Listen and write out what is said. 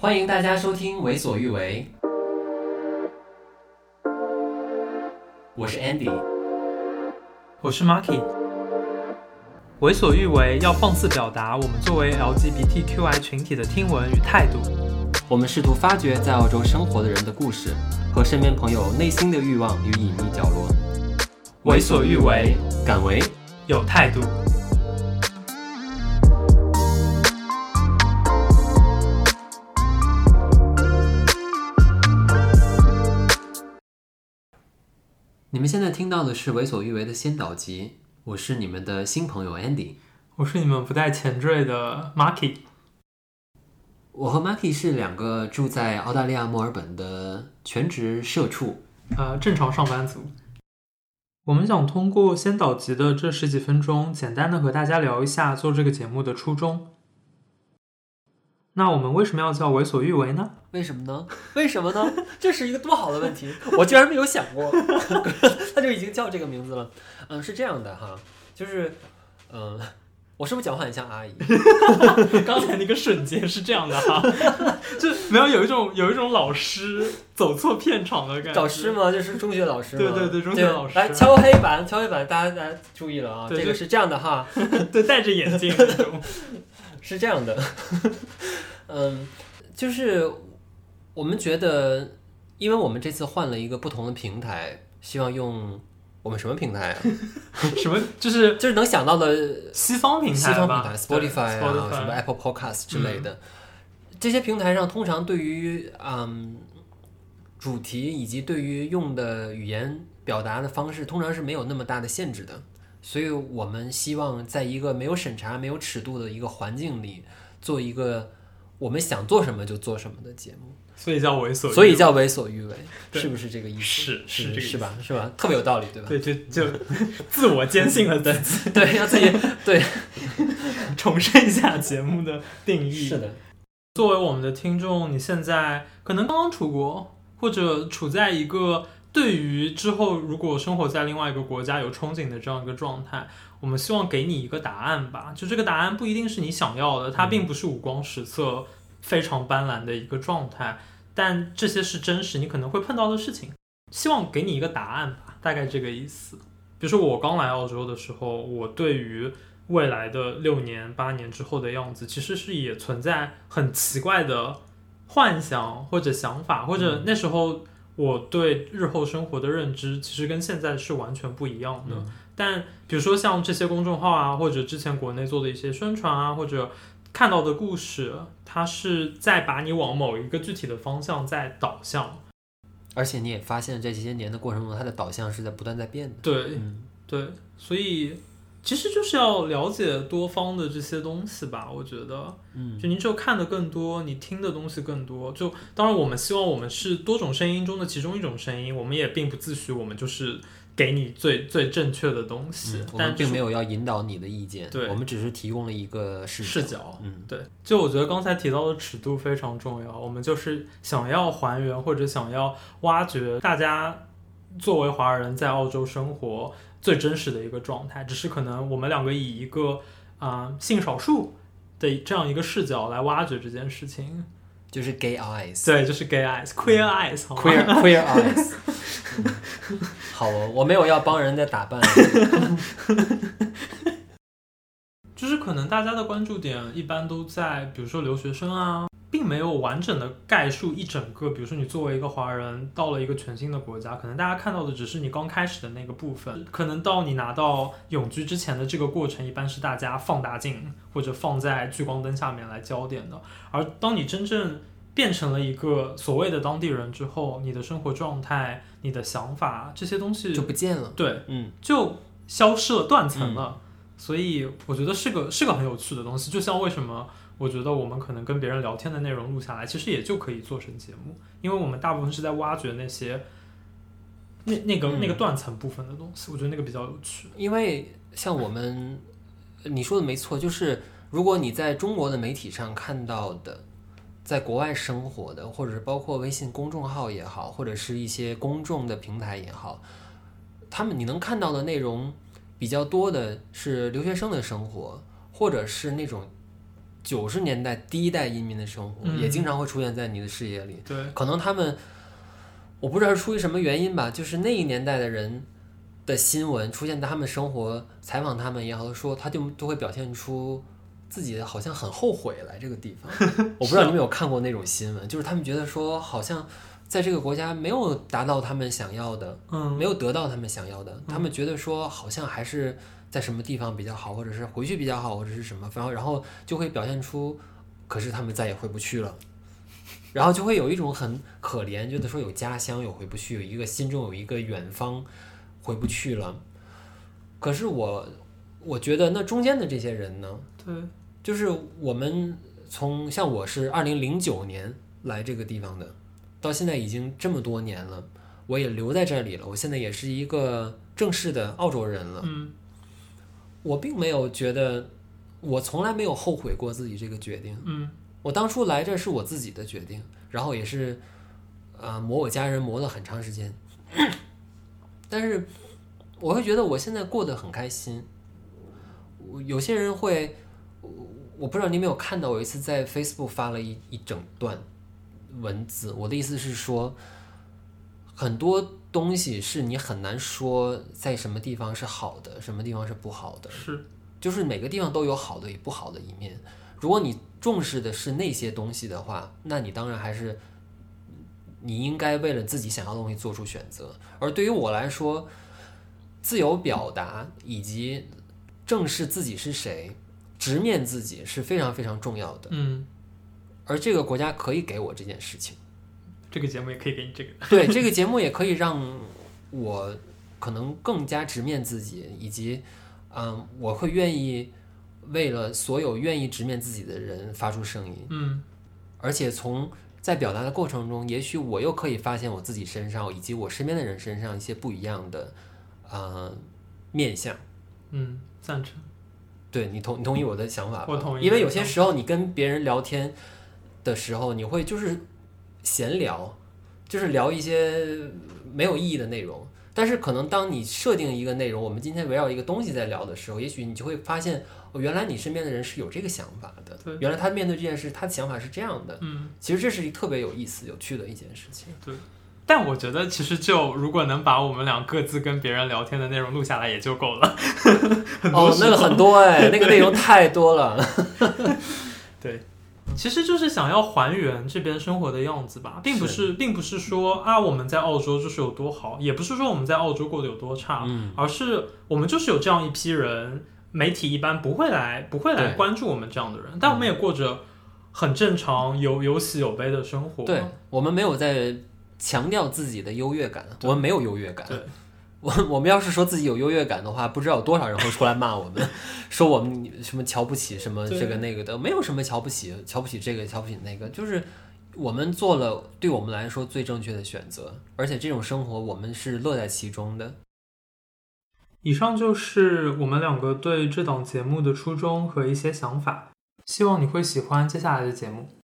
欢迎大家收听《为所欲为》，我是 Andy，我是 Marky。为所欲为要放肆表达我们作为 LGBTQI 群体的听闻与态度。我们试图发掘在澳洲生活的人的故事和身边朋友内心的欲望与隐秘角落。为所欲为，敢为，有态度。你们现在听到的是《为所欲为》的先导集，我是你们的新朋友 Andy，我是你们不带前缀的 Marky。我和 Marky 是两个住在澳大利亚墨尔本的全职社畜，呃，正常上班族。我们想通过先导集的这十几分钟，简单的和大家聊一下做这个节目的初衷。那我们为什么要叫为所欲为呢？为什么呢？为什么呢？这是一个多好的问题，我居然没有想过，他就已经叫这个名字了。嗯，是这样的哈，就是，嗯，我是不是讲话很像阿姨？刚才那个瞬间是这样的哈，就没有有一种有一种老师走错片场的感觉。老师吗？就是中学老师吗？对对对，中学老师。来敲黑板，敲黑板，大家大家注意了啊，这个是这样的哈，对，戴着眼镜那种，是这样的。嗯，就是我们觉得，因为我们这次换了一个不同的平台，希望用我们什么平台啊？什么？就是就是能想到的西方平台，西方平台，Spotify 啊，什么 Apple Podcast 之类的，嗯，这些平台上，通常对于嗯主题以及对于用的语言表达的方式，通常是没有那么大的限制的。所以我们希望在一个没有审查、没有尺度的一个环境里，做一个。我们想做什么就做什么的节目，所以叫为所，所以叫为所欲为，是不是这个意思？是是是，是吧？是吧？特别有道理，对吧？对，就就 自我坚信了的，对，要自己对 重申一下节目的定义。是的，作为我们的听众，你现在可能刚刚出国，或者处在一个对于之后如果生活在另外一个国家有憧憬的这样一个状态。我们希望给你一个答案吧，就这个答案不一定是你想要的，它并不是五光十色、非常斑斓的一个状态，但这些是真实你可能会碰到的事情。希望给你一个答案吧，大概这个意思。比如说我刚来澳洲的时候，我对于未来的六年、八年之后的样子，其实是也存在很奇怪的幻想或者想法，或者那时候我对日后生活的认知，其实跟现在是完全不一样的。嗯但比如说像这些公众号啊，或者之前国内做的一些宣传啊，或者看到的故事，它是在把你往某一个具体的方向在导向。而且你也发现，这些年的过程中，它的导向是在不断在变的。对，嗯，对，所以其实就是要了解多方的这些东西吧。我觉得，嗯，就你只有看的更多，你听的东西更多。就当然，我们希望我们是多种声音中的其中一种声音，我们也并不自诩我们就是。给你最最正确的东西，嗯、我们并没有要引导你的意见，对，我们只是提供了一个视角。视角，嗯，对。就我觉得刚才提到的尺度非常重要，我们就是想要还原或者想要挖掘大家作为华人在澳洲生活最真实的一个状态，只是可能我们两个以一个啊、呃、性少数的这样一个视角来挖掘这件事情。就是 gay eyes，对，就是 gay eyes，queer eyes，queer queer eyes。好哦，我没有要帮人家打扮。就是可能大家的关注点一般都在，比如说留学生啊，并没有完整的概述一整个。比如说你作为一个华人到了一个全新的国家，可能大家看到的只是你刚开始的那个部分。可能到你拿到永居之前的这个过程，一般是大家放大镜或者放在聚光灯下面来焦点的。而当你真正变成了一个所谓的当地人之后，你的生活状态、你的想法这些东西就不见了。对，嗯，就消失了、断层了。嗯。所以我觉得是个是个很有趣的东西。就像为什么我觉得我们可能跟别人聊天的内容录下来，其实也就可以做成节目，因为我们大部分是在挖掘那些那那个、嗯、那个断层部分的东西。我觉得那个比较有趣。因为像我们你说的没错，就是如果你在中国的媒体上看到的。在国外生活的，或者是包括微信公众号也好，或者是一些公众的平台也好，他们你能看到的内容比较多的是留学生的生活，或者是那种九十年代第一代移民的生活，嗯、也经常会出现在你的视野里。对，可能他们，我不知道是出于什么原因吧，就是那一年代的人的新闻出现在他们生活，采访他们也好，说他就都会表现出自己好像很后悔来这个地方。我不知道你们有看过那种新闻，就是他们觉得说好像在这个国家没有达到他们想要的，嗯，没有得到他们想要的，他们觉得说好像还是。在什么地方比较好，或者是回去比较好，或者是什么，然后然后就会表现出，可是他们再也回不去了，然后就会有一种很可怜，觉得说有家乡有回不去，有一个心中有一个远方回不去了。可是我我觉得那中间的这些人呢，对，就是我们从像我是二零零九年来这个地方的，到现在已经这么多年了，我也留在这里了，我现在也是一个正式的澳洲人了，嗯。我并没有觉得，我从来没有后悔过自己这个决定。嗯，我当初来这是我自己的决定，然后也是，呃，磨我家人磨了很长时间。但是，我会觉得我现在过得很开心。有些人会，我不知道你有没有看到，我一次在 Facebook 发了一一整段文字。我的意思是说，很多。东西是你很难说在什么地方是好的，什么地方是不好的。是，就是每个地方都有好的与不好的一面。如果你重视的是那些东西的话，那你当然还是你应该为了自己想要的东西做出选择。而对于我来说，自由表达以及正视自己是谁，直面自己是非常非常重要的。嗯，而这个国家可以给我这件事情。这个节目也可以给你这个，对，这个 节目也可以让我可能更加直面自己，以及，嗯，我会愿意为了所有愿意直面自己的人发出声音，嗯，而且从在表达的过程中，也许我又可以发现我自己身上以及我身边的人身上一些不一样的，呃，面相，嗯，赞成，对，你同你同意我的想法？我同意，因为有些时候你跟别人聊天的时候，你会就是。闲聊，就是聊一些没有意义的内容。但是可能当你设定一个内容，我们今天围绕一个东西在聊的时候，也许你就会发现，哦，原来你身边的人是有这个想法的。对，原来他面对这件事，他的想法是这样的。嗯，其实这是一特别有意思、有趣的一件事情。对，但我觉得其实就如果能把我们俩各自跟别人聊天的内容录下来也就够了。哦，那个很多哎，那个内容太多了。对。其实就是想要还原这边生活的样子吧，并不是，是并不是说啊我们在澳洲就是有多好，也不是说我们在澳洲过得有多差，嗯，而是我们就是有这样一批人，媒体一般不会来不会来关注我们这样的人，但我们也过着很正常有有喜有悲的生活。对，我们没有在强调自己的优越感，我们没有优越感。对。我我们要是说自己有优越感的话，不知道有多少人会出来骂我们，说我们什么瞧不起什么这个那个的，没有什么瞧不起，瞧不起这个，瞧不起那个，就是我们做了对我们来说最正确的选择，而且这种生活我们是乐在其中的。以上就是我们两个对这档节目的初衷和一些想法，希望你会喜欢接下来的节目。